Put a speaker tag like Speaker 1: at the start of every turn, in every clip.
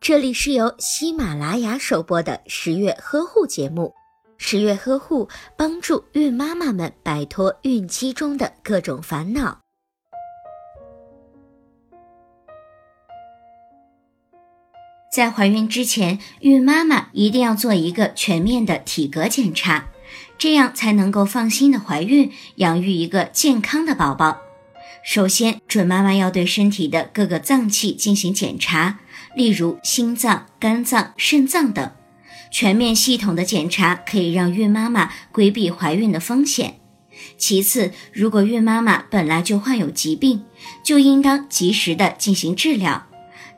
Speaker 1: 这里是由喜马拉雅首播的十月呵护节目。十月呵护帮助孕妈妈们摆脱孕期中的各种烦恼。在怀孕之前，孕妈妈一定要做一个全面的体格检查，这样才能够放心的怀孕，养育一个健康的宝宝。首先，准妈妈要对身体的各个脏器进行检查，例如心脏、肝脏、肾脏等。全面系统的检查可以让孕妈妈规避怀孕的风险。其次，如果孕妈妈本来就患有疾病，就应当及时的进行治疗。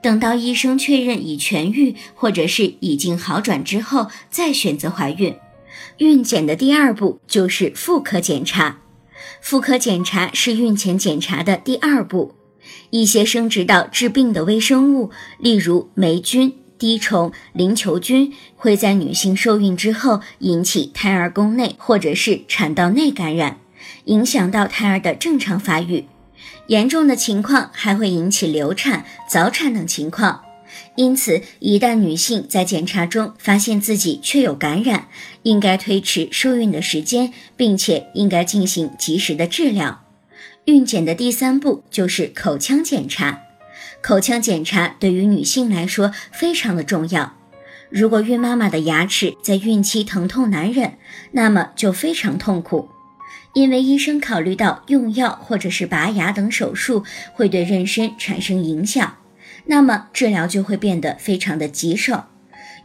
Speaker 1: 等到医生确认已痊愈或者是已经好转之后，再选择怀孕。孕检的第二步就是妇科检查。妇科检查是孕前检查的第二步，一些生殖道致病的微生物，例如霉菌、滴虫、淋球菌，会在女性受孕之后引起胎儿宫内或者是产道内感染，影响到胎儿的正常发育，严重的情况还会引起流产、早产等情况。因此，一旦女性在检查中发现自己确有感染，应该推迟受孕的时间，并且应该进行及时的治疗。孕检的第三步就是口腔检查。口腔检查对于女性来说非常的重要。如果孕妈妈的牙齿在孕期疼痛难忍，那么就非常痛苦，因为医生考虑到用药或者是拔牙等手术会对妊娠产生影响。那么治疗就会变得非常的棘手，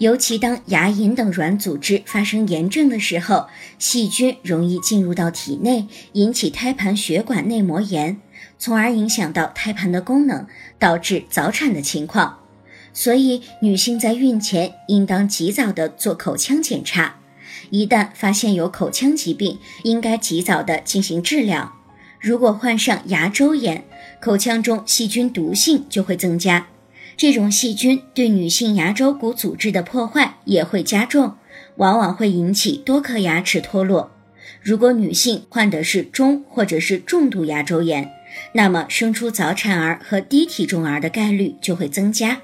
Speaker 1: 尤其当牙龈等软组织发生炎症的时候，细菌容易进入到体内，引起胎盘血管内膜炎，从而影响到胎盘的功能，导致早产的情况。所以，女性在孕前应当及早的做口腔检查，一旦发现有口腔疾病，应该及早的进行治疗。如果患上牙周炎，口腔中细菌毒性就会增加，这种细菌对女性牙周骨组织的破坏也会加重，往往会引起多颗牙齿脱落。如果女性患的是中或者是重度牙周炎，那么生出早产儿和低体重儿的概率就会增加。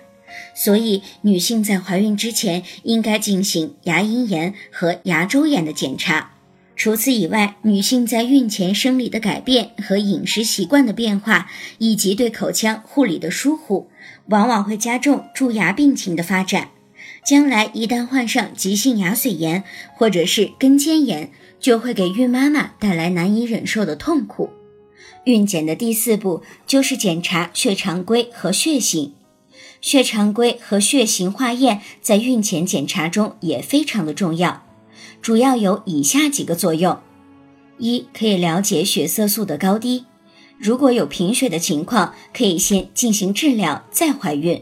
Speaker 1: 所以，女性在怀孕之前应该进行牙龈炎和牙周炎的检查。除此以外，女性在孕前生理的改变和饮食习惯的变化，以及对口腔护理的疏忽，往往会加重蛀牙病情的发展。将来一旦患上急性牙髓炎或者是根尖炎，就会给孕妈妈带来难以忍受的痛苦。孕检的第四步就是检查血常规和血型。血常规和血型化验在孕前检查中也非常的重要。主要有以下几个作用：一，可以了解血色素的高低，如果有贫血的情况，可以先进行治疗再怀孕；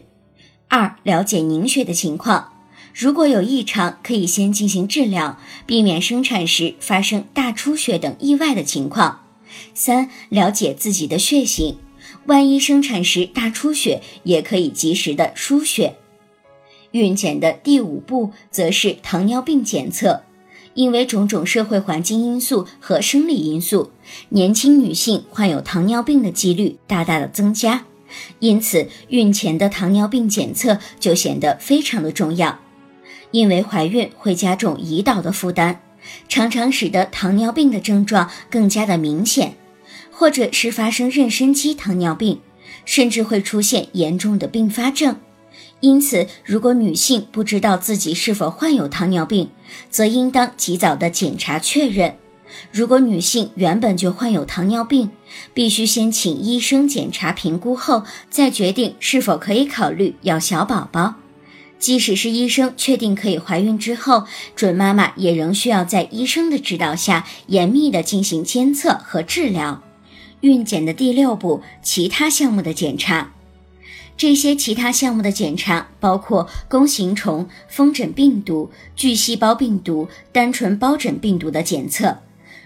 Speaker 1: 二，了解凝血的情况，如果有异常，可以先进行治疗，避免生产时发生大出血等意外的情况；三，了解自己的血型，万一生产时大出血，也可以及时的输血。孕检的第五步则是糖尿病检测。因为种种社会环境因素和生理因素，年轻女性患有糖尿病的几率大大的增加，因此孕前的糖尿病检测就显得非常的重要。因为怀孕会加重胰岛的负担，常常使得糖尿病的症状更加的明显，或者是发生妊娠期糖尿病，甚至会出现严重的并发症。因此，如果女性不知道自己是否患有糖尿病，则应当及早的检查确认。如果女性原本就患有糖尿病，必须先请医生检查评估后，再决定是否可以考虑要小宝宝。即使是医生确定可以怀孕之后，准妈妈也仍需要在医生的指导下，严密的进行监测和治疗。孕检的第六步，其他项目的检查。这些其他项目的检查包括弓形虫、风疹病毒、巨细胞病毒、单纯疱疹病毒的检测。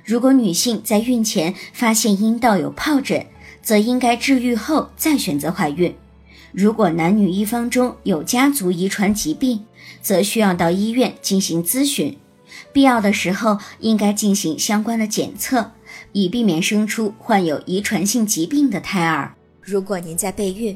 Speaker 1: 如果女性在孕前发现阴道有疱疹，则应该治愈后再选择怀孕。如果男女一方中有家族遗传疾病，则需要到医院进行咨询，必要的时候应该进行相关的检测，以避免生出患有遗传性疾病的胎儿。如果您在备孕，